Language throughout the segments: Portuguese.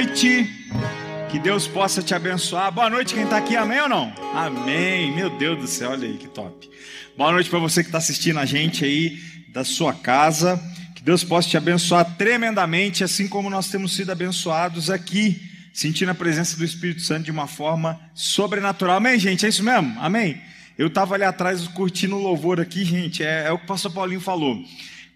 noite. Que Deus possa te abençoar. Boa noite, quem está aqui, amém ou não? Amém. Meu Deus do céu, olha aí que top. Boa noite para você que está assistindo a gente aí da sua casa. Que Deus possa te abençoar tremendamente, assim como nós temos sido abençoados aqui, sentindo a presença do Espírito Santo de uma forma sobrenatural. Amém, gente? É isso mesmo? Amém? Eu estava ali atrás curtindo o louvor aqui, gente. É, é o que o pastor Paulinho falou.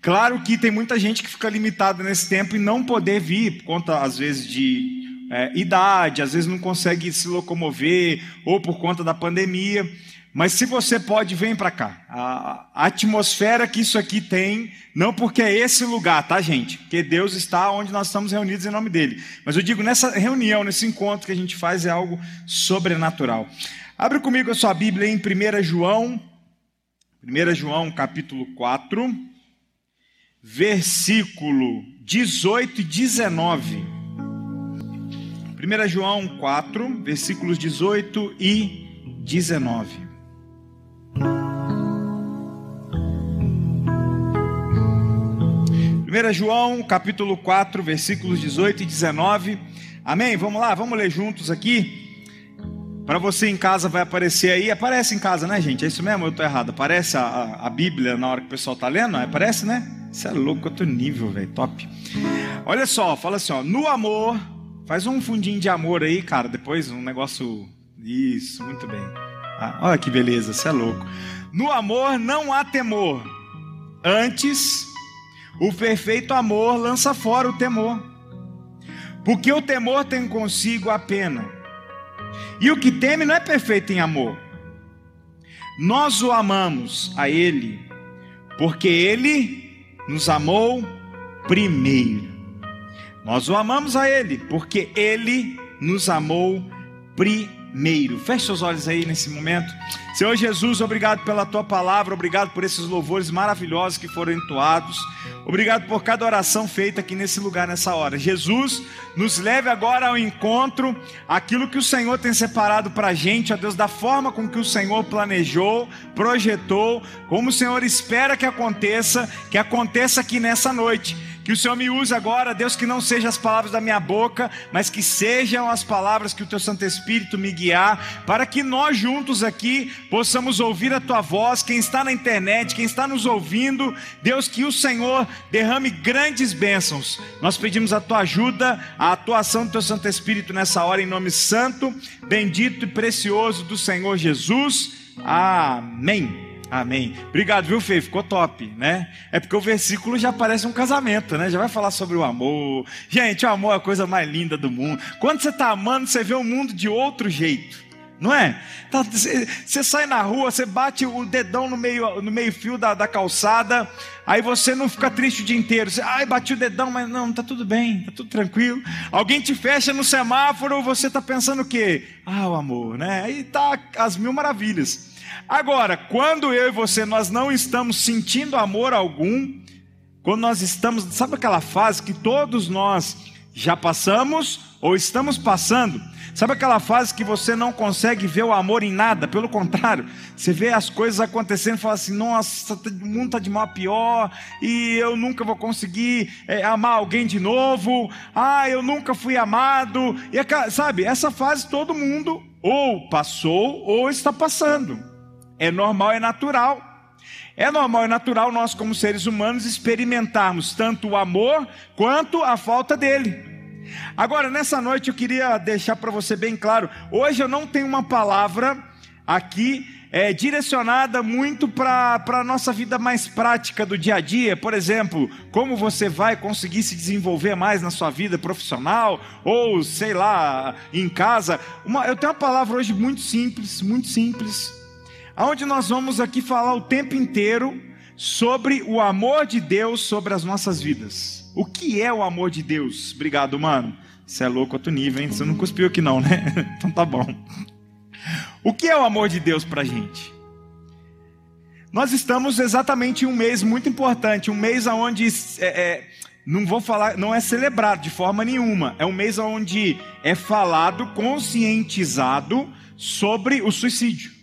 Claro que tem muita gente que fica limitada nesse tempo e não poder vir, por conta, às vezes, de é, idade, às vezes não consegue se locomover, ou por conta da pandemia. Mas se você pode, vem para cá. A, a, atmosfera que isso aqui tem, não porque é esse lugar, tá, gente? Porque Deus está onde nós estamos reunidos em nome dele. Mas eu digo, nessa reunião, nesse encontro que a gente faz, é algo sobrenatural. Abre comigo a sua Bíblia em 1 João, 1 João capítulo 4 versículo 18 e 19. 1 João 4, versículos 18 e 19. Primeira João, capítulo 4, versículos 18 e 19. Amém? Vamos lá, vamos ler juntos aqui. Para você em casa vai aparecer aí, aparece em casa, né, gente? É isso mesmo? Eu estou errado. Aparece a, a, a, Bíblia na hora que o pessoal está lendo? Aparece, né? Isso é louco, outro nível, velho. Top. Olha só, fala assim, ó. No amor, faz um fundinho de amor aí, cara. Depois um negócio. Isso, muito bem. Ah, olha que beleza, isso é louco. No amor não há temor. Antes, o perfeito amor lança fora o temor. Porque o temor tem consigo a pena e o que teme não é perfeito em amor. Nós o amamos a Ele, porque Ele nos amou primeiro. Nós o amamos a Ele, porque Ele nos amou primeiro. Feche seus olhos aí nesse momento. Senhor Jesus, obrigado pela tua palavra, obrigado por esses louvores maravilhosos que foram entoados. Obrigado por cada oração feita aqui nesse lugar, nessa hora. Jesus, nos leve agora ao encontro, aquilo que o Senhor tem separado para a gente, ó Deus, da forma com que o Senhor planejou, projetou, como o Senhor espera que aconteça, que aconteça aqui nessa noite. Que o Senhor me use agora, Deus, que não sejam as palavras da minha boca, mas que sejam as palavras que o Teu Santo Espírito me guiar, para que nós juntos aqui possamos ouvir a Tua voz. Quem está na internet, quem está nos ouvindo, Deus, que o Senhor derrame grandes bênçãos. Nós pedimos a Tua ajuda, a atuação do Teu Santo Espírito nessa hora, em nome santo, bendito e precioso do Senhor Jesus. Amém. Amém. Obrigado, viu, Fê? Ficou top, né? É porque o versículo já parece um casamento, né? Já vai falar sobre o amor. Gente, o amor é a coisa mais linda do mundo. Quando você está amando, você vê o mundo de outro jeito. Não é? Tá, você sai na rua, você bate o dedão no meio, no meio fio da, da calçada, aí você não fica triste o dia inteiro. Você, ai, bati o dedão, mas não, tá tudo bem, tá tudo tranquilo. Alguém te fecha no semáforo, você tá pensando o quê? Ah, o amor, né? Aí tá as mil maravilhas. Agora, quando eu e você nós não estamos sentindo amor algum, quando nós estamos, sabe aquela fase que todos nós já passamos ou estamos passando? Sabe aquela fase que você não consegue ver o amor em nada? Pelo contrário, você vê as coisas acontecendo e fala assim: nossa, o mundo está de mal a pior, e eu nunca vou conseguir é, amar alguém de novo, ah, eu nunca fui amado. E, sabe, essa fase todo mundo ou passou ou está passando. É normal, é natural. É normal e natural nós, como seres humanos, experimentarmos tanto o amor quanto a falta dele. Agora, nessa noite, eu queria deixar para você bem claro: hoje eu não tenho uma palavra aqui é, direcionada muito para a nossa vida mais prática do dia a dia. Por exemplo, como você vai conseguir se desenvolver mais na sua vida profissional, ou sei lá, em casa. Uma, eu tenho uma palavra hoje muito simples, muito simples aonde nós vamos aqui falar o tempo inteiro sobre o amor de Deus sobre as nossas vidas. O que é o amor de Deus? Obrigado, mano. Você é louco outro nível, hein? Você não cuspiu aqui não, né? Então tá bom. O que é o amor de Deus para a gente? Nós estamos exatamente em um mês muito importante, um mês onde é, é, não vou falar, não é celebrado de forma nenhuma. É um mês onde é falado, conscientizado sobre o suicídio.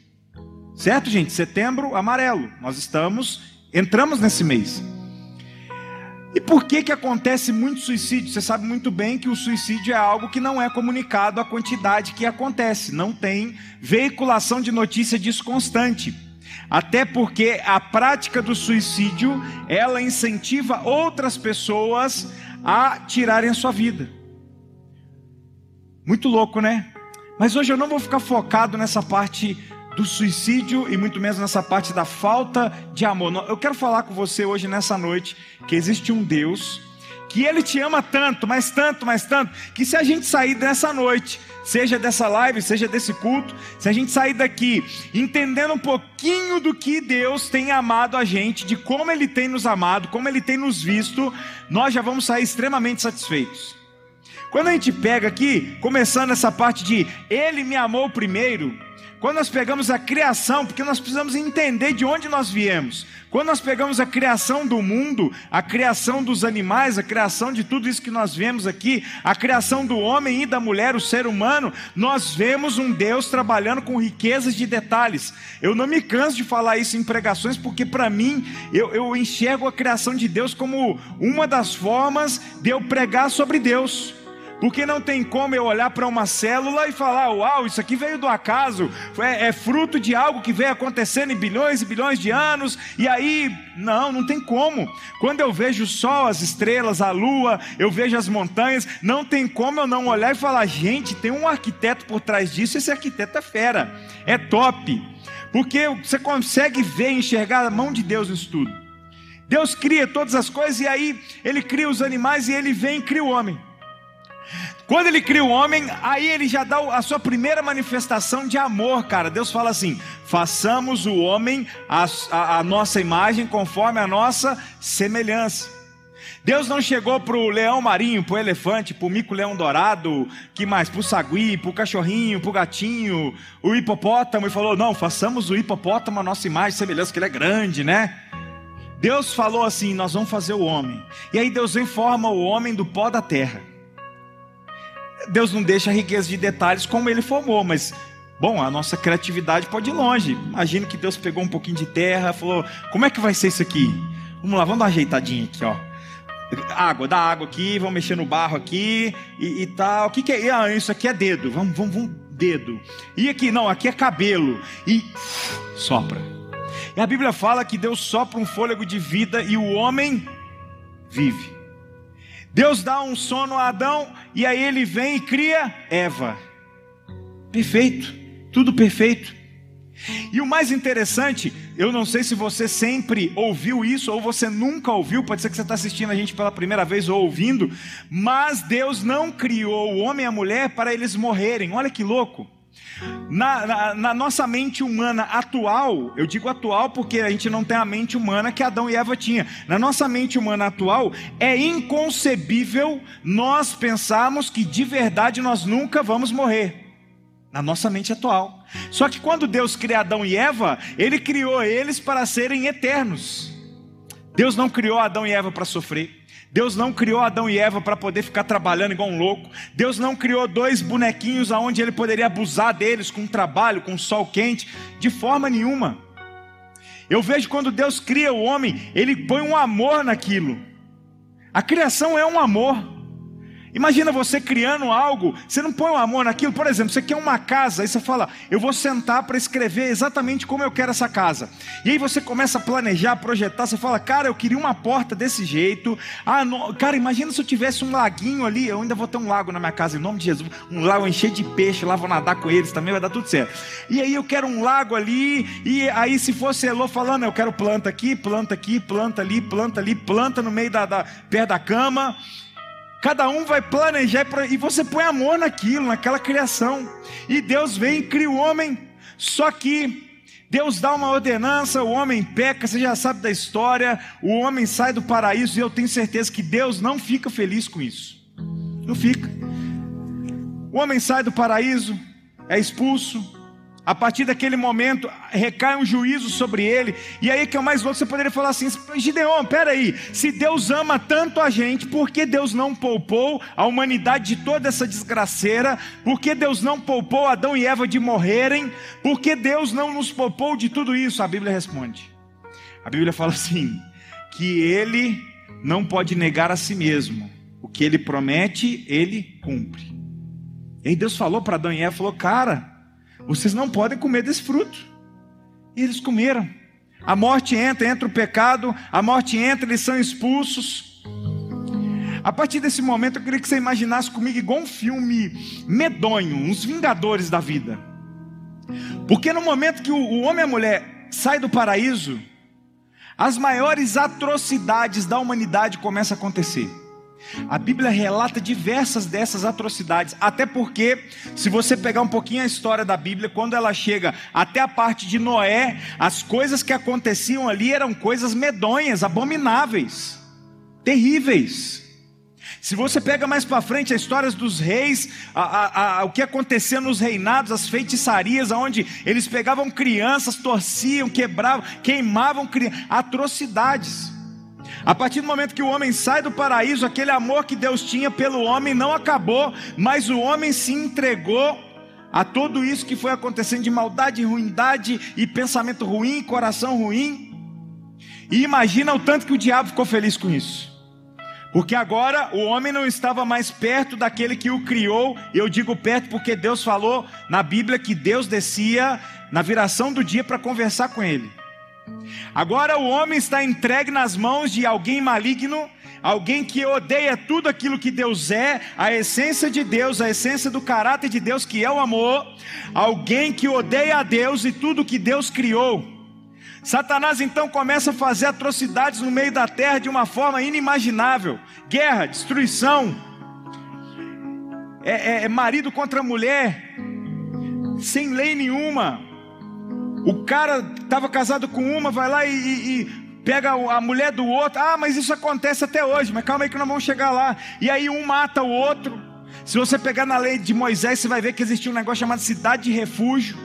Certo, gente? Setembro amarelo. Nós estamos, entramos nesse mês. E por que que acontece muito suicídio? Você sabe muito bem que o suicídio é algo que não é comunicado a quantidade que acontece, não tem veiculação de notícia disso constante. Até porque a prática do suicídio, ela incentiva outras pessoas a tirarem a sua vida. Muito louco, né? Mas hoje eu não vou ficar focado nessa parte do suicídio e muito menos nessa parte da falta de amor. Eu quero falar com você hoje nessa noite que existe um Deus que ele te ama tanto, mas tanto, mas tanto, que se a gente sair dessa noite, seja dessa live, seja desse culto, se a gente sair daqui entendendo um pouquinho do que Deus tem amado a gente, de como ele tem nos amado, como ele tem nos visto, nós já vamos sair extremamente satisfeitos. Quando a gente pega aqui, começando essa parte de ele me amou primeiro, quando nós pegamos a criação, porque nós precisamos entender de onde nós viemos. Quando nós pegamos a criação do mundo, a criação dos animais, a criação de tudo isso que nós vemos aqui, a criação do homem e da mulher, o ser humano, nós vemos um Deus trabalhando com riquezas de detalhes. Eu não me canso de falar isso em pregações, porque para mim, eu, eu enxergo a criação de Deus como uma das formas de eu pregar sobre Deus. Porque não tem como eu olhar para uma célula e falar: uau, isso aqui veio do acaso, é, é, fruto de algo que veio acontecendo em bilhões e bilhões de anos, e aí, não, não tem como. Quando eu vejo o sol, as estrelas, a lua, eu vejo as montanhas, não tem como eu não olhar e falar: gente, tem um arquiteto por trás disso, esse arquiteto é fera, é top. Porque você consegue ver, enxergar a mão de Deus nisso tudo. Deus cria todas as coisas e aí ele cria os animais e ele vem e cria o homem. Quando ele cria o homem, aí ele já dá a sua primeira manifestação de amor, cara. Deus fala assim: façamos o homem a, a, a nossa imagem conforme a nossa semelhança. Deus não chegou para o leão marinho, para o elefante, para o mico-leão dourado, que mais? Para o sagui, para o cachorrinho, para o gatinho, o hipopótamo, e falou: não, façamos o hipopótamo a nossa imagem, semelhança, que ele é grande, né? Deus falou assim: nós vamos fazer o homem. E aí Deus vem forma o homem do pó da terra. Deus não deixa a riqueza de detalhes como ele formou, mas bom, a nossa criatividade pode ir longe. Imagina que Deus pegou um pouquinho de terra, falou: "Como é que vai ser isso aqui? Vamos lá, vamos dar uma ajeitadinha aqui, ó. Água, dá água aqui, vamos mexer no barro aqui e, e tal. O que, que é? Ah, isso aqui é dedo. Vamos, vamos, vamos, dedo. E aqui, não, aqui é cabelo. E sopra. E a Bíblia fala que Deus sopra um fôlego de vida e o homem vive. Deus dá um sono a Adão e aí ele vem e cria Eva. Perfeito, tudo perfeito. E o mais interessante, eu não sei se você sempre ouviu isso ou você nunca ouviu, pode ser que você está assistindo a gente pela primeira vez ou ouvindo, mas Deus não criou o homem e a mulher para eles morrerem. Olha que louco. Na, na, na, nossa mente humana atual, eu digo atual porque a gente não tem a mente humana que Adão e Eva tinham. Na nossa mente humana atual, é inconcebível nós pensarmos que de verdade nós nunca vamos morrer. Na nossa mente atual. Só que quando Deus criou Adão e Eva, Ele criou eles para serem eternos. Deus não criou Adão e Eva para sofrer. Deus não criou Adão e Eva para poder ficar trabalhando igual um louco. Deus não criou dois bonequinhos aonde ele poderia abusar deles com trabalho, com sol quente, de forma nenhuma. Eu vejo quando Deus cria o homem, ele põe um amor naquilo. A criação é um amor. Imagina você criando algo, você não põe o amor naquilo, por exemplo, você quer uma casa, aí você fala, eu vou sentar para escrever exatamente como eu quero essa casa. E aí você começa a planejar, projetar, você fala, cara, eu queria uma porta desse jeito. Ah, cara, imagina se eu tivesse um laguinho ali, eu ainda vou ter um lago na minha casa, em nome de Jesus, um lago encher de peixe, lá vou nadar com eles também, vai dar tudo certo. E aí eu quero um lago ali, e aí se fosse Elô falando, eu quero planta aqui, planta aqui, planta ali, planta ali, planta no meio da, da perto da cama. Cada um vai planejar e você põe amor naquilo, naquela criação. E Deus vem e cria o homem. Só que Deus dá uma ordenança, o homem peca, você já sabe da história. O homem sai do paraíso e eu tenho certeza que Deus não fica feliz com isso. Não fica. O homem sai do paraíso, é expulso, a partir daquele momento, recai um juízo sobre ele. E aí que é o mais louco, você poderia falar assim: Gideon, peraí, se Deus ama tanto a gente, por que Deus não poupou a humanidade de toda essa desgraceira? Por que Deus não poupou Adão e Eva de morrerem? Por que Deus não nos poupou de tudo isso? A Bíblia responde. A Bíblia fala assim: que ele não pode negar a si mesmo. O que ele promete, ele cumpre. E aí Deus falou para Adão e Eva, falou, cara, vocês não podem comer desse fruto. E eles comeram. A morte entra, entra o pecado, a morte entra, eles são expulsos. A partir desse momento, eu queria que você imaginasse comigo igual um filme medonho, uns Vingadores da vida. Porque no momento que o homem e a mulher saem do paraíso, as maiores atrocidades da humanidade começam a acontecer. A Bíblia relata diversas dessas atrocidades, até porque, se você pegar um pouquinho a história da Bíblia, quando ela chega até a parte de Noé, as coisas que aconteciam ali eram coisas medonhas, abomináveis, terríveis. Se você pega mais para frente as histórias dos reis, a, a, a, o que acontecia nos reinados, as feitiçarias, onde eles pegavam crianças, torciam, quebravam, queimavam crianças, atrocidades. A partir do momento que o homem sai do paraíso, aquele amor que Deus tinha pelo homem não acabou, mas o homem se entregou a tudo isso que foi acontecendo de maldade, ruindade e pensamento ruim, coração ruim. E imagina o tanto que o diabo ficou feliz com isso. Porque agora o homem não estava mais perto daquele que o criou, eu digo perto porque Deus falou na Bíblia que Deus descia na viração do dia para conversar com ele. Agora o homem está entregue nas mãos de alguém maligno, alguém que odeia tudo aquilo que Deus é, a essência de Deus, a essência do caráter de Deus, que é o amor, alguém que odeia a Deus e tudo que Deus criou. Satanás então começa a fazer atrocidades no meio da terra de uma forma inimaginável: guerra, destruição, é, é, é marido contra mulher, sem lei nenhuma. O cara estava casado com uma, vai lá e, e, e pega a mulher do outro. Ah, mas isso acontece até hoje, mas calma aí que nós vamos chegar lá. E aí um mata o outro. Se você pegar na lei de Moisés, você vai ver que existia um negócio chamado cidade de refúgio.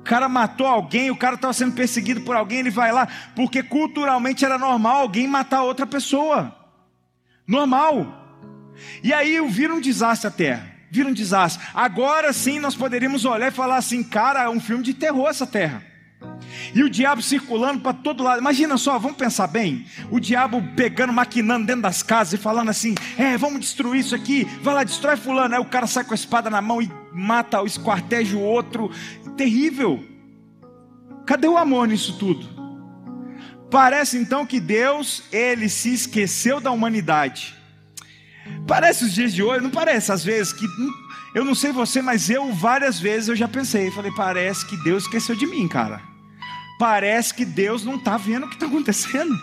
O cara matou alguém, o cara estava sendo perseguido por alguém, ele vai lá, porque culturalmente era normal alguém matar outra pessoa. Normal. E aí vira um desastre a terra. Vira um desastre. Agora sim nós poderíamos olhar e falar assim, cara, é um filme de terror essa terra. E o diabo circulando para todo lado. Imagina só, vamos pensar bem. O diabo pegando, maquinando dentro das casas e falando assim: é, vamos destruir isso aqui. Vai lá, destrói fulano. Aí o cara sai com a espada na mão e mata, esquarteja o outro terrível. Cadê o amor nisso tudo? Parece então que Deus, ele se esqueceu da humanidade. Parece os dias de hoje, não parece às vezes que eu não sei você, mas eu várias vezes eu já pensei, falei, parece que Deus esqueceu de mim, cara. Parece que Deus não está vendo o que está acontecendo.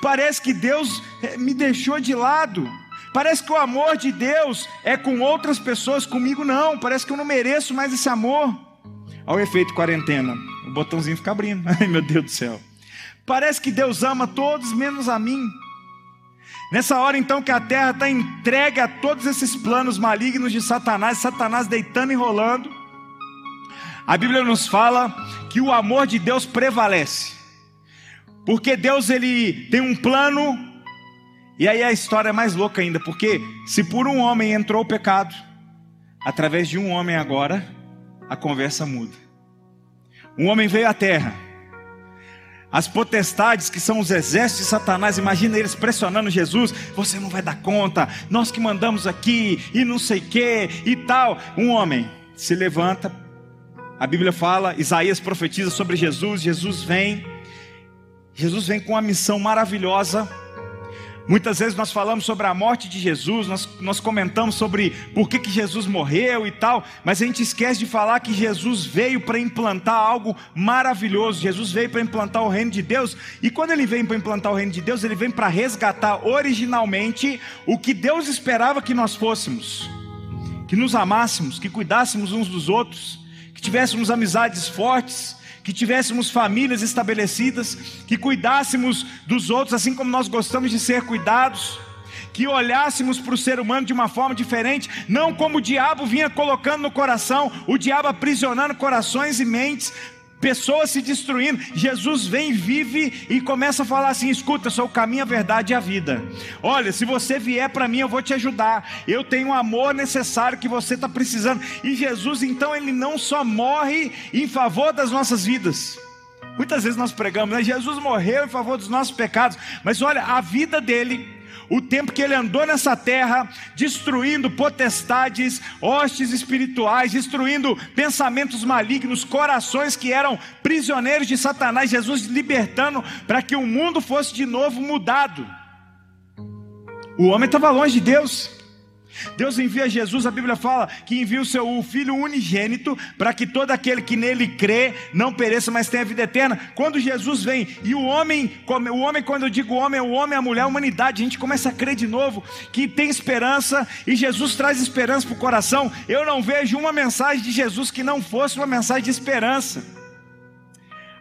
Parece que Deus eh, me deixou de lado. Parece que o amor de Deus é com outras pessoas, comigo não. Parece que eu não mereço mais esse amor. Olha o efeito quarentena. O botãozinho fica abrindo. Ai, meu Deus do céu. Parece que Deus ama todos menos a mim. Nessa hora então que a terra está entregue a todos esses planos malignos de Satanás, Satanás deitando e rolando, a Bíblia nos fala que o amor de Deus prevalece. Porque Deus ele tem um plano, e aí a história é mais louca ainda, porque se por um homem entrou o pecado, através de um homem agora, a conversa muda. Um homem veio à terra. As potestades, que são os exércitos de Satanás, imagina eles pressionando Jesus: você não vai dar conta, nós que mandamos aqui, e não sei que, e tal. Um homem se levanta, a Bíblia fala, Isaías profetiza sobre Jesus, Jesus vem, Jesus vem com uma missão maravilhosa Muitas vezes nós falamos sobre a morte de Jesus, nós, nós comentamos sobre por que, que Jesus morreu e tal, mas a gente esquece de falar que Jesus veio para implantar algo maravilhoso. Jesus veio para implantar o reino de Deus, e quando ele vem para implantar o reino de Deus, ele vem para resgatar originalmente o que Deus esperava que nós fôssemos: que nos amássemos, que cuidássemos uns dos outros, que tivéssemos amizades fortes que tivéssemos famílias estabelecidas, que cuidássemos dos outros assim como nós gostamos de ser cuidados, que olhássemos para o ser humano de uma forma diferente, não como o diabo vinha colocando no coração, o diabo aprisionando corações e mentes, pessoas se destruindo. Jesus vem, vive e começa a falar assim: escuta, sou o caminho, a verdade e a vida. Olha, se você vier para mim, eu vou te ajudar. Eu tenho o amor necessário que você está precisando. E Jesus, então, ele não só morre em favor das nossas vidas, Muitas vezes nós pregamos, né? Jesus morreu em favor dos nossos pecados, mas olha, a vida dele, o tempo que ele andou nessa terra, destruindo potestades, hostes espirituais, destruindo pensamentos malignos, corações que eram prisioneiros de Satanás, Jesus libertando para que o mundo fosse de novo mudado. O homem estava longe de Deus. Deus envia Jesus, a Bíblia fala que envia o seu filho unigênito para que todo aquele que nele crê não pereça, mas tenha vida eterna. Quando Jesus vem e o homem, o homem quando eu digo homem, é o homem, a mulher, a humanidade, a gente começa a crer de novo que tem esperança e Jesus traz esperança para o coração. Eu não vejo uma mensagem de Jesus que não fosse uma mensagem de esperança.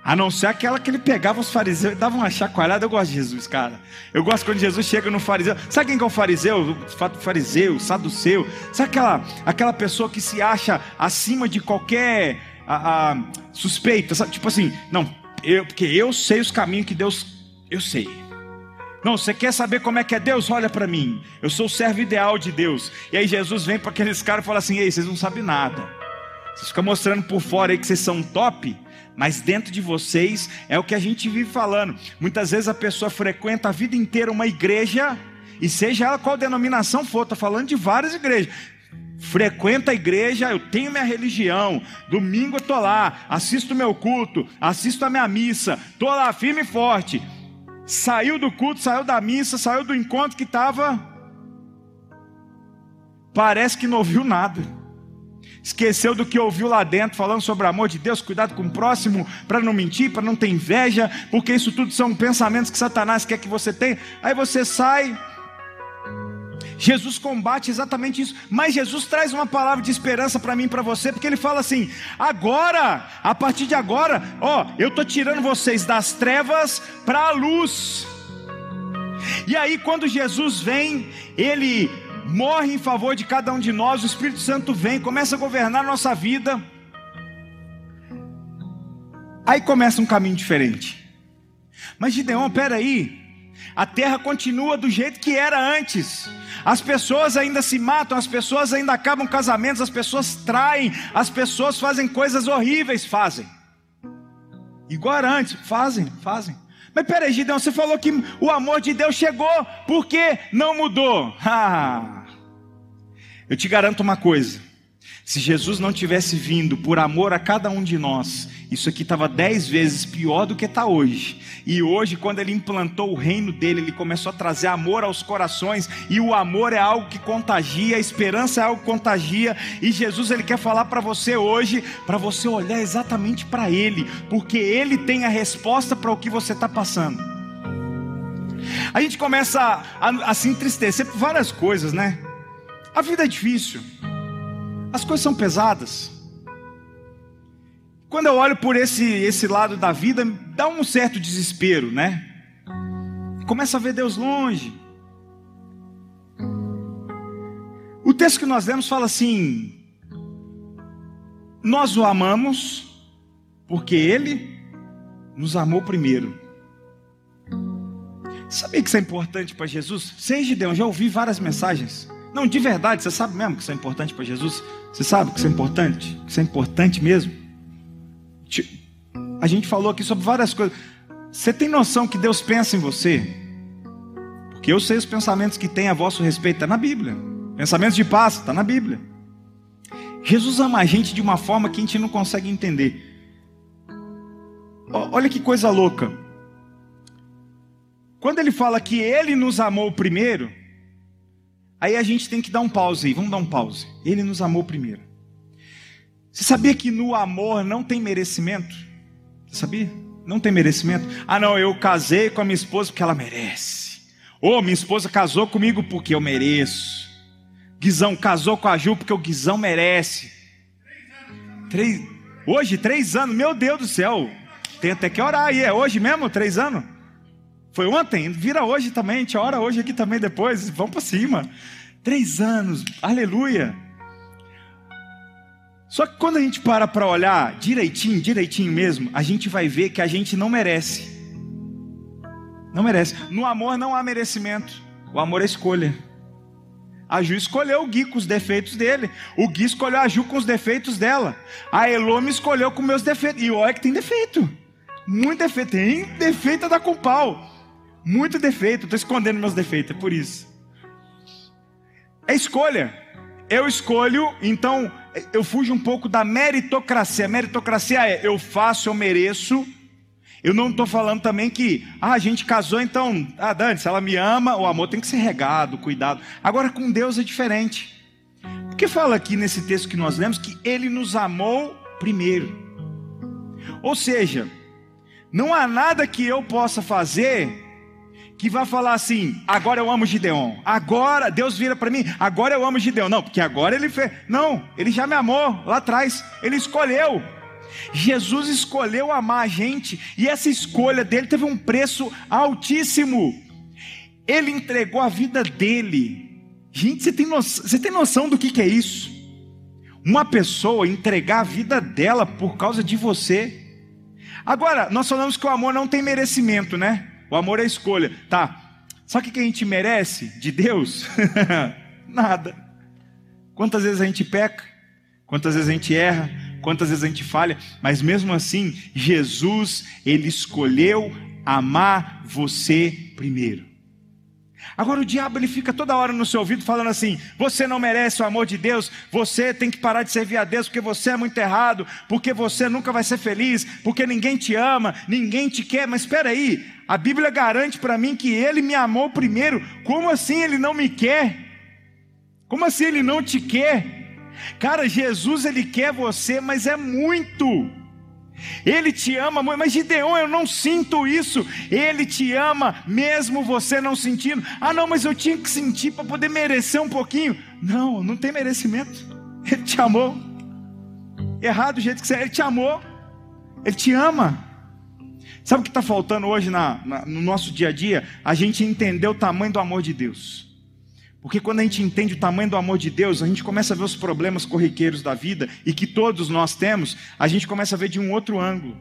A não ser aquela que ele pegava os fariseus e dava uma chacoalhada. Eu gosto de Jesus, cara. Eu gosto quando Jesus chega no fariseu. Sabe quem que é o fariseu? O fariseu, o saduceu. Sabe aquela, aquela pessoa que se acha acima de qualquer a, a, suspeita? Sabe? Tipo assim, não, eu, porque eu sei os caminhos que Deus. Eu sei. Não, você quer saber como é que é Deus? Olha para mim. Eu sou o servo ideal de Deus. E aí Jesus vem para aqueles caras e fala assim: Ei, vocês não sabem nada. Vocês ficam mostrando por fora aí que vocês são top mas dentro de vocês é o que a gente vive falando. Muitas vezes a pessoa frequenta a vida inteira uma igreja, e seja ela qual denominação for, estou falando de várias igrejas. Frequenta a igreja, eu tenho minha religião. Domingo eu estou lá, assisto meu culto, assisto a minha missa, estou lá firme e forte. Saiu do culto, saiu da missa, saiu do encontro que estava. Parece que não ouviu nada esqueceu do que ouviu lá dentro, falando sobre o amor de Deus, cuidado com o próximo, para não mentir, para não ter inveja, porque isso tudo são pensamentos que Satanás quer que você tenha. Aí você sai. Jesus combate exatamente isso, mas Jesus traz uma palavra de esperança para mim para você, porque ele fala assim: agora, a partir de agora, ó, eu estou tirando vocês das trevas para a luz. E aí, quando Jesus vem, ele morre em favor de cada um de nós, o Espírito Santo vem, começa a governar a nossa vida. Aí começa um caminho diferente. Mas Gideon, peraí, a terra continua do jeito que era antes. As pessoas ainda se matam, as pessoas ainda acabam casamentos, as pessoas traem, as pessoas fazem coisas horríveis, fazem. Igual era antes, fazem, fazem. Mas peraí, Gideão, você falou que o amor de Deus chegou, por que não mudou? Ah, eu te garanto uma coisa: se Jesus não tivesse vindo por amor a cada um de nós, isso aqui estava dez vezes pior do que está hoje. E hoje, quando ele implantou o reino dele, ele começou a trazer amor aos corações. E o amor é algo que contagia, a esperança é algo que contagia. E Jesus ele quer falar para você hoje, para você olhar exatamente para Ele, porque Ele tem a resposta para o que você está passando. A gente começa a, a, a se entristecer por várias coisas, né? A vida é difícil. As coisas são pesadas. Quando eu olho por esse, esse lado da vida, dá um certo desespero, né? Começa a ver Deus longe. O texto que nós lemos fala assim: Nós o amamos porque ele nos amou primeiro. Sabia que isso é importante para Jesus? Seja Deus, já ouvi várias mensagens. Não, de verdade, você sabe mesmo que isso é importante para Jesus? Você sabe que isso é importante? Que isso é importante mesmo? A gente falou aqui sobre várias coisas. Você tem noção que Deus pensa em você? Porque eu sei os pensamentos que tem a vosso respeito, está na Bíblia. Pensamentos de paz, está na Bíblia. Jesus ama a gente de uma forma que a gente não consegue entender. Olha que coisa louca. Quando ele fala que ele nos amou primeiro, Aí a gente tem que dar um pause aí, vamos dar um pause. Ele nos amou primeiro. Você sabia que no amor não tem merecimento? Você sabia? Não tem merecimento. Ah, não, eu casei com a minha esposa porque ela merece. Ou oh, minha esposa casou comigo porque eu mereço. Guizão casou com a Ju porque o Guizão merece. Três, hoje, três anos, meu Deus do céu. Tem até que orar aí, é hoje mesmo, três anos? Foi ontem, vira hoje também, gente ora hoje aqui também depois, vamos para cima. Três anos, aleluia. Só que quando a gente para para olhar direitinho, direitinho mesmo, a gente vai ver que a gente não merece. Não merece. No amor não há merecimento. O amor é escolha. A Ju escolheu o Gui com os defeitos dele. O Gui escolheu a Ju com os defeitos dela. A Elô me escolheu com meus defeitos. E olha que tem defeito. Muito defeito. Tem defeito a dar com pau. Muito defeito. Estou escondendo meus defeitos, é por isso. É escolha. Eu escolho, então eu fujo um pouco da meritocracia. A meritocracia é eu faço, eu mereço. Eu não estou falando também que ah, a gente casou, então, ah, Dani, se ela me ama, o amor tem que ser regado, cuidado. Agora com Deus é diferente. Porque fala aqui nesse texto que nós lemos que ele nos amou primeiro. Ou seja, não há nada que eu possa fazer que vá falar assim: agora eu amo Gideon. Agora Deus vira para mim, agora eu amo Gideon. Não, porque agora ele fez. Não, ele já me amou lá atrás. Ele escolheu. Jesus escolheu amar a gente e essa escolha dele teve um preço altíssimo. Ele entregou a vida dele. Gente, você tem noção, você tem noção do que, que é isso? Uma pessoa entregar a vida dela por causa de você. Agora, nós falamos que o amor não tem merecimento, né? O amor é escolha. Tá. Sabe o que a gente merece de Deus? Nada. Quantas vezes a gente peca? Quantas vezes a gente erra? Quantas vezes a gente falha? Mas mesmo assim, Jesus, ele escolheu amar você primeiro. Agora o diabo ele fica toda hora no seu ouvido falando assim: você não merece o amor de Deus, você tem que parar de servir a Deus porque você é muito errado, porque você nunca vai ser feliz, porque ninguém te ama, ninguém te quer. Mas espera aí, a Bíblia garante para mim que Ele me amou primeiro. Como assim Ele não me quer? Como assim Ele não te quer? Cara, Jesus ele quer você, mas é muito. Ele te ama mas Gideon, eu não sinto isso. Ele te ama, mesmo você não sentindo. Ah, não, mas eu tinha que sentir para poder merecer um pouquinho. Não, não tem merecimento. Ele te amou. Errado do jeito que você é, ele te amou. Ele te ama. Sabe o que está faltando hoje na, na, no nosso dia a dia? A gente entender o tamanho do amor de Deus. Porque quando a gente entende o tamanho do amor de Deus, a gente começa a ver os problemas corriqueiros da vida e que todos nós temos, a gente começa a ver de um outro ângulo.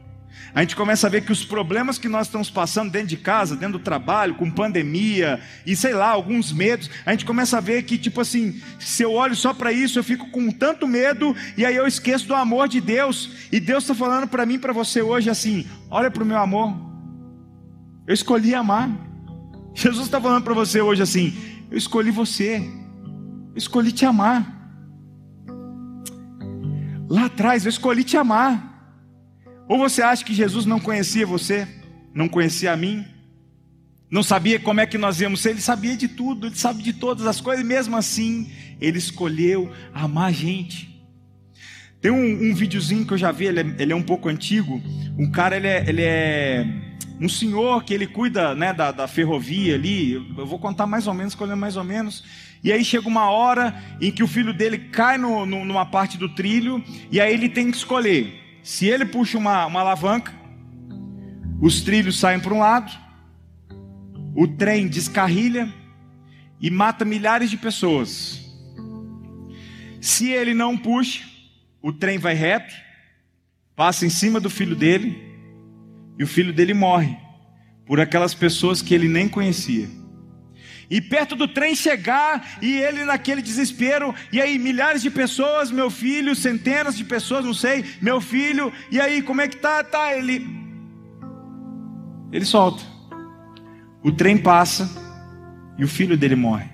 A gente começa a ver que os problemas que nós estamos passando dentro de casa, dentro do trabalho, com pandemia e sei lá, alguns medos, a gente começa a ver que, tipo assim, se eu olho só para isso, eu fico com tanto medo e aí eu esqueço do amor de Deus. E Deus está falando para mim, para você hoje assim: olha para o meu amor, eu escolhi amar. Jesus está falando para você hoje assim: eu escolhi você. Eu escolhi te amar. Lá atrás eu escolhi te amar. Ou você acha que Jesus não conhecia você? Não conhecia a mim? Não sabia como é que nós íamos ser? Ele sabia de tudo, ele sabe de todas as coisas, e mesmo assim, ele escolheu amar a gente. Tem um, um videozinho que eu já vi, ele é, ele é um pouco antigo. Um cara, ele é, ele é um senhor que ele cuida né, da, da ferrovia ali, eu vou contar mais ou menos, escolhendo mais ou menos. E aí chega uma hora em que o filho dele cai no, no, numa parte do trilho, e aí ele tem que escolher. Se ele puxa uma, uma alavanca, os trilhos saem para um lado, o trem descarrilha e mata milhares de pessoas. Se ele não puxa, o trem vai reto, passa em cima do filho dele e o filho dele morre por aquelas pessoas que ele nem conhecia. E perto do trem chegar, e ele naquele desespero, e aí milhares de pessoas, meu filho, centenas de pessoas, não sei, meu filho, e aí como é que tá? Tá, ele ele solta. O trem passa e o filho dele morre.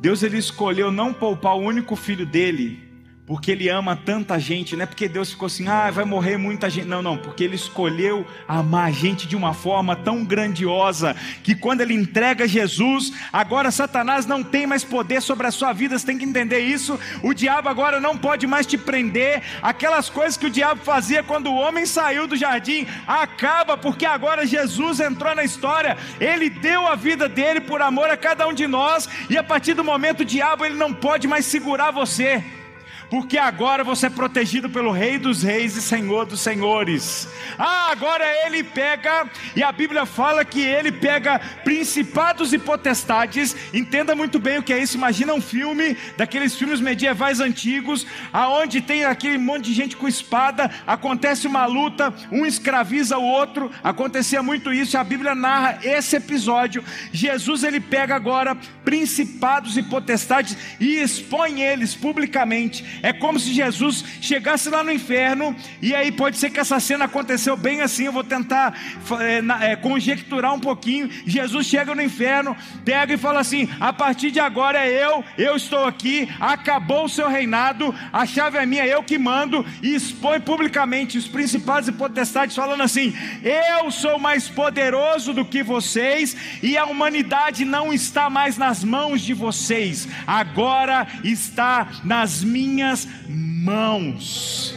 Deus ele escolheu não poupar o único filho dele porque ele ama tanta gente, não é porque Deus ficou assim, ah, vai morrer muita gente. Não, não, porque ele escolheu amar a gente de uma forma tão grandiosa que quando ele entrega Jesus, agora Satanás não tem mais poder sobre a sua vida, você tem que entender isso. O diabo agora não pode mais te prender. Aquelas coisas que o diabo fazia quando o homem saiu do jardim, acaba, porque agora Jesus entrou na história, ele deu a vida dele por amor a cada um de nós, e a partir do momento o diabo ele não pode mais segurar você porque agora você é protegido pelo Rei dos Reis e Senhor dos Senhores. Ah, agora ele pega, e a Bíblia fala que ele pega principados e potestades. Entenda muito bem o que é isso. Imagina um filme, daqueles filmes medievais antigos, aonde tem aquele monte de gente com espada, acontece uma luta, um escraviza o outro. Acontecia muito isso, e a Bíblia narra esse episódio. Jesus ele pega agora principados e potestades e expõe eles publicamente É como se Jesus chegasse lá no inferno, e aí pode ser que essa cena aconteceu bem assim. Eu vou tentar é, é, conjecturar um pouquinho. Jesus chega no inferno, pega e fala assim: a partir de agora é eu, eu estou aqui, acabou o seu reinado, a chave é minha, eu que mando, e expõe publicamente os principais e potestades, falando assim: eu sou mais poderoso do que vocês, e a humanidade não está mais nas mãos de vocês, agora está nas minhas mãos.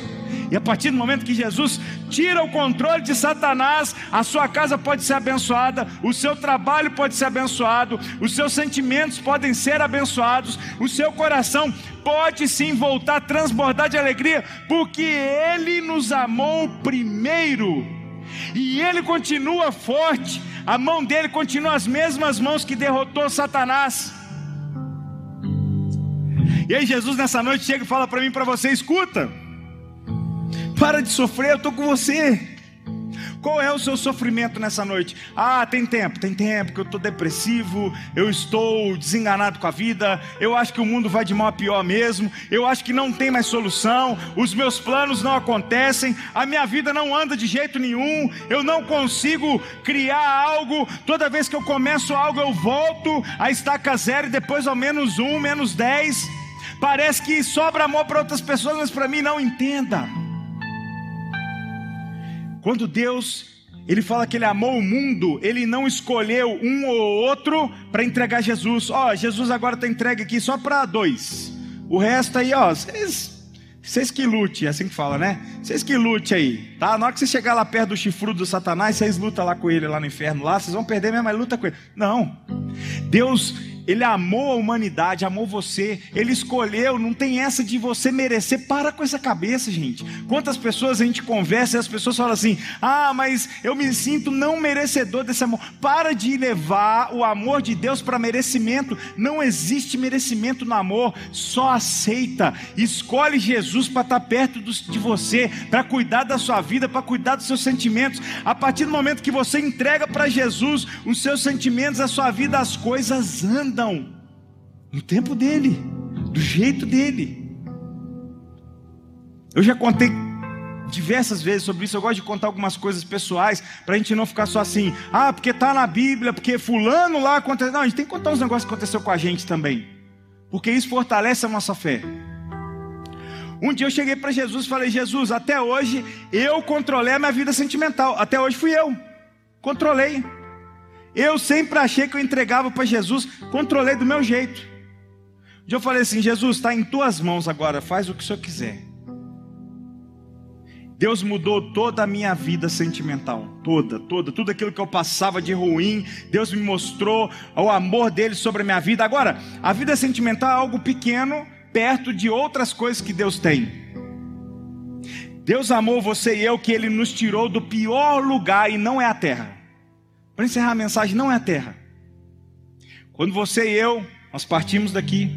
E a partir do momento que Jesus tira o controle de Satanás, a sua casa pode ser abençoada, o seu trabalho pode ser abençoado, os seus sentimentos podem ser abençoados, o seu coração pode sim voltar transbordar de alegria, porque Ele nos amou primeiro, e Ele continua forte, a mão dele continua as mesmas mãos que derrotou Satanás. E aí Jesus nessa noite chega e fala para mim, para você, escuta. Para de sofrer, eu estou com você. Qual é o seu sofrimento nessa noite? Ah, tem tempo, tem tempo que eu estou depressivo, eu estou desenganado com a vida, eu acho que o mundo vai de mal a pior mesmo, eu acho que não tem mais solução, os meus planos não acontecem, a minha vida não anda de jeito nenhum, eu não consigo criar algo, toda vez que eu começo algo eu volto a estaca zero e depois ao menos um, menos dez. Parece que sobra amor para outras pessoas, mas para mim não entenda. Quando Deus ele fala que ele amou o mundo, ele não escolheu um ou outro para entregar Jesus. Ó, oh, Jesus agora está entregue aqui só para dois. O resto aí, ó, vocês, vocês que lute, é assim que fala, né? Vocês que lute aí, tá? Na hora que você chegar lá perto do chifrudo do Satanás, vocês lutam lá com ele lá no inferno, lá, vocês vão perder mesmo, mas luta com ele. Não. Deus ele amou a humanidade, amou você, Ele escolheu, não tem essa de você merecer. Para com essa cabeça, gente. Quantas pessoas a gente conversa e as pessoas falam assim: ah, mas eu me sinto não merecedor desse amor. Para de levar o amor de Deus para merecimento. Não existe merecimento no amor, só aceita. Escolhe Jesus para estar perto de você, para cuidar da sua vida, para cuidar dos seus sentimentos. A partir do momento que você entrega para Jesus os seus sentimentos, a sua vida, as coisas andam andam no tempo dele, do jeito dele. Eu já contei diversas vezes sobre isso. Eu gosto de contar algumas coisas pessoais para a gente não ficar só assim, ah, porque está na Bíblia, porque fulano lá aconteceu. Não, a gente tem que contar os negócios que aconteceu com a gente também, porque isso fortalece a nossa fé. Um dia eu cheguei para Jesus e falei: Jesus, até hoje eu controlei a minha vida sentimental. Até hoje fui eu, controlei. Eu sempre achei que eu entregava para Jesus, controlei do meu jeito. Um dia eu falei assim: Jesus, está em tuas mãos agora, faz o que o Senhor quiser. Deus mudou toda a minha vida sentimental, toda, toda, tudo aquilo que eu passava de ruim, Deus me mostrou o amor dele sobre a minha vida. Agora, a vida sentimental é algo pequeno perto de outras coisas que Deus tem. Deus amou você e eu que ele nos tirou do pior lugar e não é a terra. Para encerrar a mensagem, não é a terra. Quando você e eu, nós partimos daqui,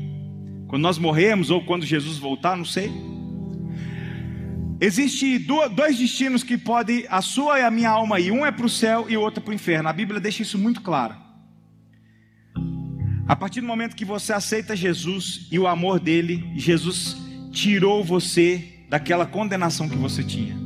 quando nós morremos ou quando Jesus voltar, não sei. Existe dois destinos que podem a sua e a minha alma ir. Um é para o céu e o outro é para o inferno. A Bíblia deixa isso muito claro. A partir do momento que você aceita Jesus e o amor dele, Jesus tirou você daquela condenação que você tinha.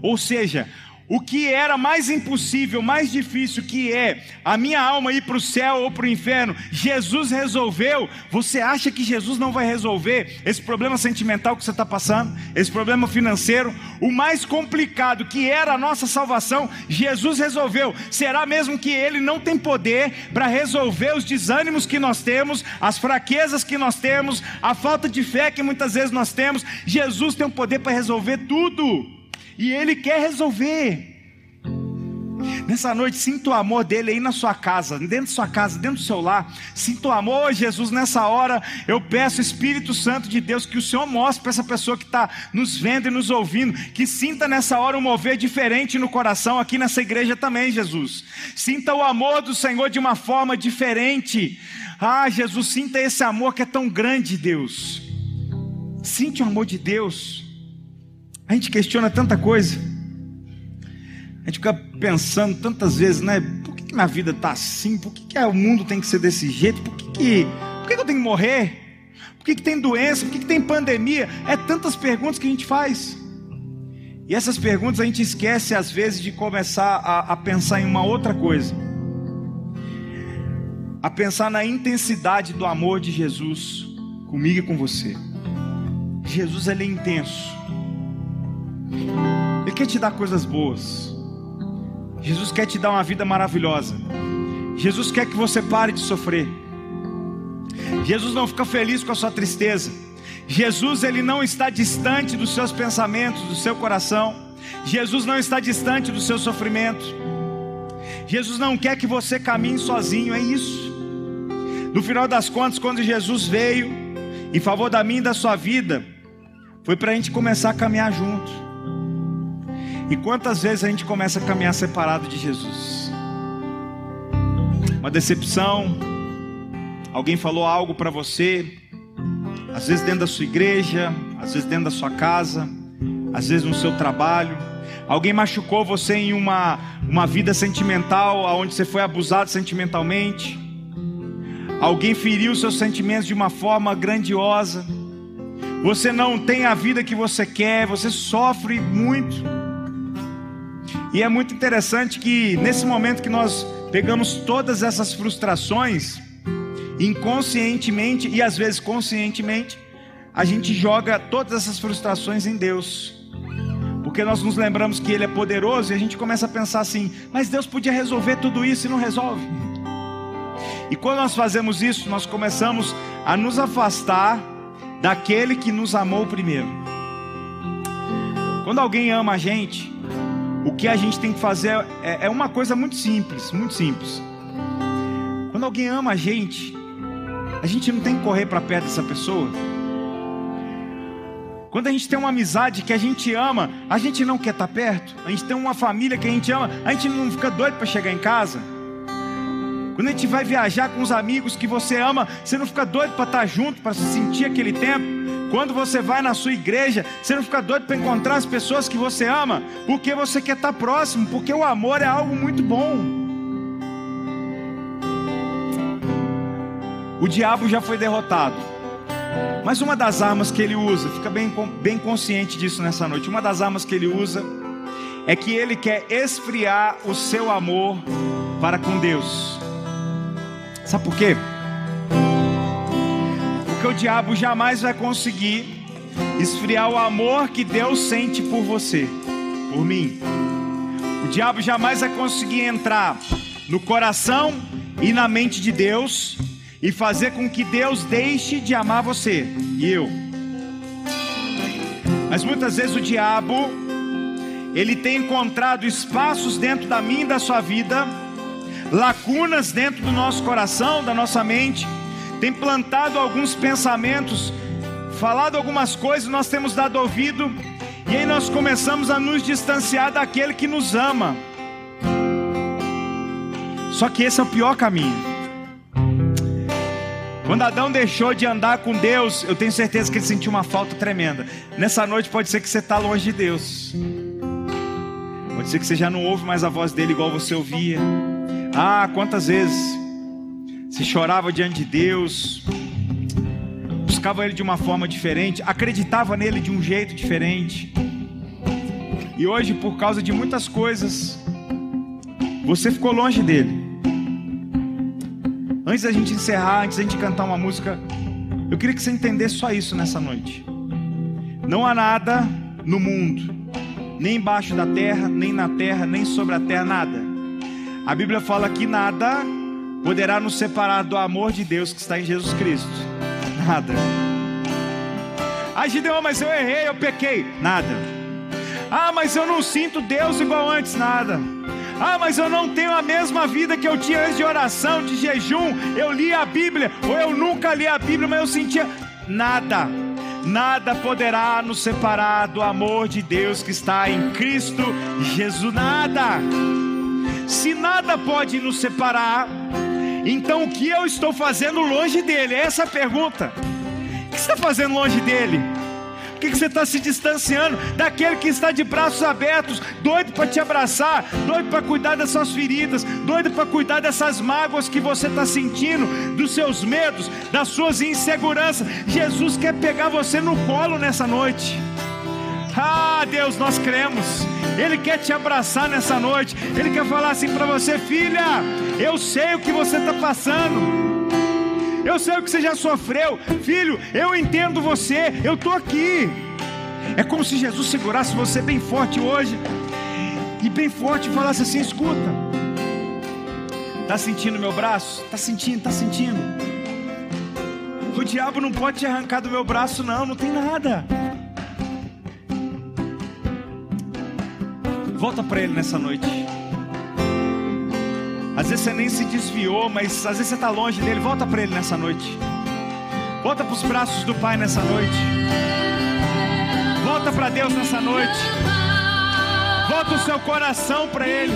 Ou seja, o que era mais impossível, mais difícil, que é a minha alma ir para o céu ou para o inferno, Jesus resolveu. Você acha que Jesus não vai resolver esse problema sentimental que você está passando, esse problema financeiro? O mais complicado, que era a nossa salvação, Jesus resolveu. Será mesmo que Ele não tem poder para resolver os desânimos que nós temos, as fraquezas que nós temos, a falta de fé que muitas vezes nós temos? Jesus tem o poder para resolver tudo. E Ele quer resolver. Nessa noite, sinta o amor dele aí na sua casa, dentro da sua casa, dentro do seu lar. Sinta o amor, Jesus. Nessa hora, eu peço, Espírito Santo de Deus, que o Senhor mostre para essa pessoa que está nos vendo e nos ouvindo, que sinta nessa hora um mover diferente no coração, aqui nessa igreja também, Jesus. Sinta o amor do Senhor de uma forma diferente. Ah, Jesus, sinta esse amor que é tão grande, Deus. Sinta o amor de Deus. A gente questiona tanta coisa. A gente fica pensando tantas vezes, né? Por que, que minha vida está assim? Por que, que o mundo tem que ser desse jeito? Por que, que, por que, que eu tenho que morrer? Por que, que tem doença? Por que, que tem pandemia? É tantas perguntas que a gente faz. E essas perguntas a gente esquece às vezes de começar a, a pensar em uma outra coisa. A pensar na intensidade do amor de Jesus comigo e com você. Jesus ele é intenso. Ele quer te dar coisas boas. Jesus quer te dar uma vida maravilhosa. Jesus quer que você pare de sofrer. Jesus não fica feliz com a sua tristeza. Jesus ele não está distante dos seus pensamentos, do seu coração. Jesus não está distante do seu sofrimento. Jesus não quer que você caminhe sozinho, é isso. No final das contas, quando Jesus veio em favor da minha e da sua vida, foi para a gente começar a caminhar junto. E quantas vezes a gente começa a caminhar separado de Jesus? Uma decepção, alguém falou algo para você, às vezes dentro da sua igreja, às vezes dentro da sua casa, às vezes no seu trabalho. Alguém machucou você em uma, uma vida sentimental, onde você foi abusado sentimentalmente. Alguém feriu seus sentimentos de uma forma grandiosa. Você não tem a vida que você quer, você sofre muito. E é muito interessante que nesse momento que nós pegamos todas essas frustrações, inconscientemente e às vezes conscientemente, a gente joga todas essas frustrações em Deus. Porque nós nos lembramos que Ele é poderoso e a gente começa a pensar assim: mas Deus podia resolver tudo isso e não resolve. E quando nós fazemos isso, nós começamos a nos afastar daquele que nos amou primeiro. Quando alguém ama a gente, o que a gente tem que fazer é, é uma coisa muito simples, muito simples. Quando alguém ama a gente, a gente não tem que correr para perto dessa pessoa. Quando a gente tem uma amizade que a gente ama, a gente não quer estar perto. A gente tem uma família que a gente ama, a gente não fica doido para chegar em casa. Quando a gente vai viajar com os amigos que você ama, você não fica doido para estar junto, para sentir aquele tempo. Quando você vai na sua igreja, você não fica doido para encontrar as pessoas que você ama, porque você quer estar próximo, porque o amor é algo muito bom. O diabo já foi derrotado. Mas uma das armas que ele usa, fica bem, bem consciente disso nessa noite. Uma das armas que ele usa é que ele quer esfriar o seu amor para com Deus. Sabe por quê? Porque o diabo jamais vai conseguir esfriar o amor que Deus sente por você, por mim. O diabo jamais vai conseguir entrar no coração e na mente de Deus e fazer com que Deus deixe de amar você e eu. Mas muitas vezes o diabo, ele tem encontrado espaços dentro da minha e da sua vida, lacunas dentro do nosso coração, da nossa mente, tem plantado alguns pensamentos, falado algumas coisas, nós temos dado ouvido, e aí nós começamos a nos distanciar daquele que nos ama. Só que esse é o pior caminho. Quando Adão deixou de andar com Deus, eu tenho certeza que ele sentiu uma falta tremenda. Nessa noite pode ser que você está longe de Deus. Pode ser que você já não ouve mais a voz dele igual você ouvia. Ah, quantas vezes você chorava diante de Deus, buscava ele de uma forma diferente, acreditava nele de um jeito diferente. E hoje, por causa de muitas coisas, você ficou longe dele. Antes da gente encerrar, antes da gente cantar uma música, eu queria que você entendesse só isso nessa noite. Não há nada no mundo, nem embaixo da terra, nem na terra, nem sobre a terra, nada. A Bíblia fala que nada poderá nos separar do amor de Deus que está em Jesus Cristo. Nada. Ah, Gideon, mas eu errei, eu pequei. Nada. Ah, mas eu não sinto Deus igual antes. Nada. Ah, mas eu não tenho a mesma vida que eu tinha antes de oração, de jejum. Eu li a Bíblia, ou eu nunca li a Bíblia, mas eu sentia nada. Nada poderá nos separar do amor de Deus que está em Cristo Jesus. Nada. Se nada pode nos separar, então o que eu estou fazendo longe dele? É essa a pergunta. O que você está fazendo longe dele? Por que, você está se distanciando daquele que está de braços abertos, doido para te abraçar, doido para cuidar das suas feridas, doido para cuidar dessas mágoas que você está sentindo, dos seus medos, das suas inseguranças? Jesus quer pegar você no colo nessa noite. Ah, Deus, nós cremos. Ele quer te abraçar nessa noite. Ele quer falar assim para você, filha. Eu sei o que você está passando. Eu sei o que você já sofreu, filho. Eu entendo você. Eu estou aqui. É como se Jesus segurasse você bem forte hoje e bem forte falasse assim: escuta. Tá sentindo meu braço? Tá sentindo? Tá sentindo? O diabo não pode te arrancar do meu braço, não. Não tem nada. Volta para Ele nessa noite. Às vezes você nem se desviou, mas às vezes você está longe dele. Volta para Ele nessa noite. Volta para os braços do Pai nessa noite. Volta para Deus nessa noite. Volta o seu coração para Ele.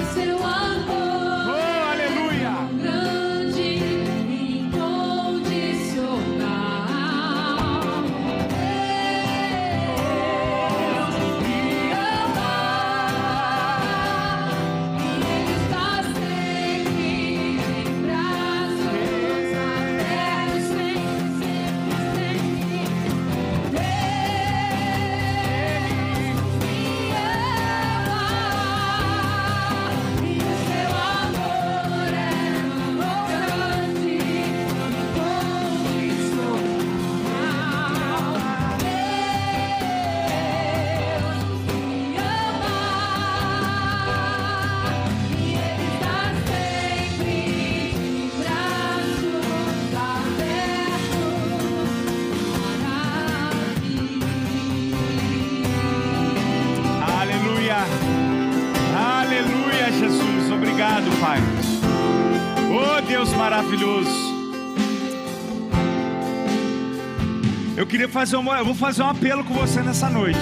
Fazer um, eu vou fazer um apelo com você nessa noite.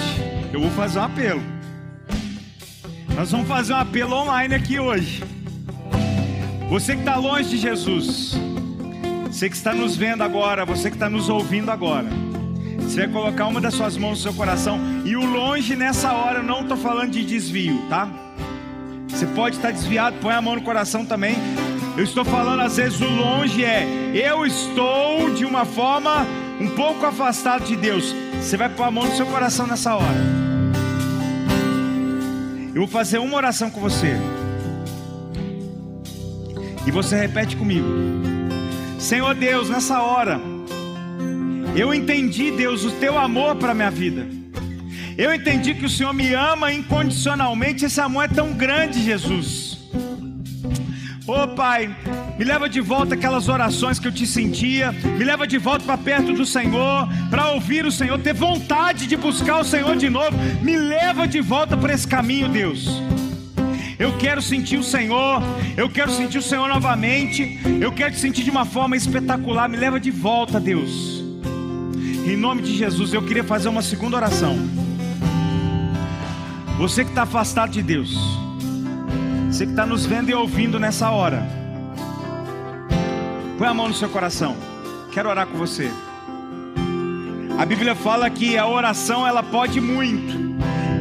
Eu vou fazer um apelo. Nós vamos fazer um apelo online aqui hoje. Você que está longe de Jesus, você que está nos vendo agora, você que está nos ouvindo agora, você vai colocar uma das suas mãos no seu coração. E o longe nessa hora, eu não estou falando de desvio, tá? Você pode estar desviado, põe a mão no coração também. Eu estou falando às vezes o longe é eu estou de uma forma um pouco afastado de Deus. Você vai pôr a mão no seu coração nessa hora. Eu vou fazer uma oração com você. E você repete comigo. Senhor Deus, nessa hora eu entendi, Deus, o teu amor para minha vida. Eu entendi que o Senhor me ama incondicionalmente. Esse amor é tão grande, Jesus. Ô oh, Pai, me leva de volta aquelas orações que eu te sentia, me leva de volta para perto do Senhor, para ouvir o Senhor, ter vontade de buscar o Senhor de novo. Me leva de volta para esse caminho, Deus. Eu quero sentir o Senhor, eu quero sentir o Senhor novamente, eu quero te sentir de uma forma espetacular. Me leva de volta, Deus. Em nome de Jesus, eu queria fazer uma segunda oração. Você que está afastado de Deus, você que está nos vendo e ouvindo nessa hora, põe a mão no seu coração. Quero orar com você. A Bíblia fala que a oração ela pode muito.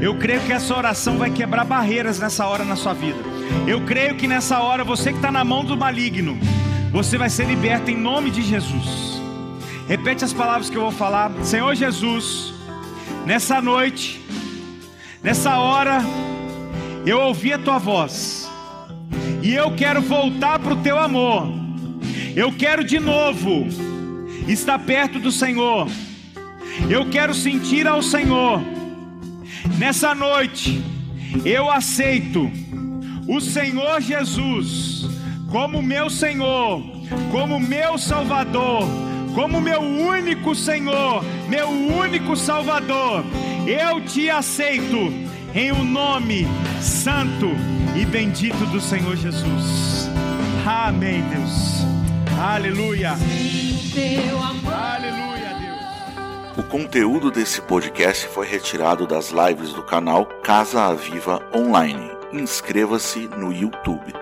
Eu creio que essa oração vai quebrar barreiras nessa hora na sua vida. Eu creio que nessa hora você que está na mão do maligno, você vai ser liberto em nome de Jesus. Repete as palavras que eu vou falar. Senhor Jesus, nessa noite, nessa hora, eu ouvi a tua voz e eu quero voltar para o teu amor. Eu quero de novo estar perto do Senhor. Eu quero sentir ao Senhor. Nessa noite, eu aceito o Senhor Jesus como meu Senhor, como meu Salvador, como meu único Senhor, meu único Salvador. Eu te aceito em o um nome santo e bendito do Senhor Jesus. Amém, Deus. Aleluia. Aleluia, Deus. O conteúdo desse podcast foi retirado das lives do canal Casa Aviva Online. Inscreva-se no YouTube.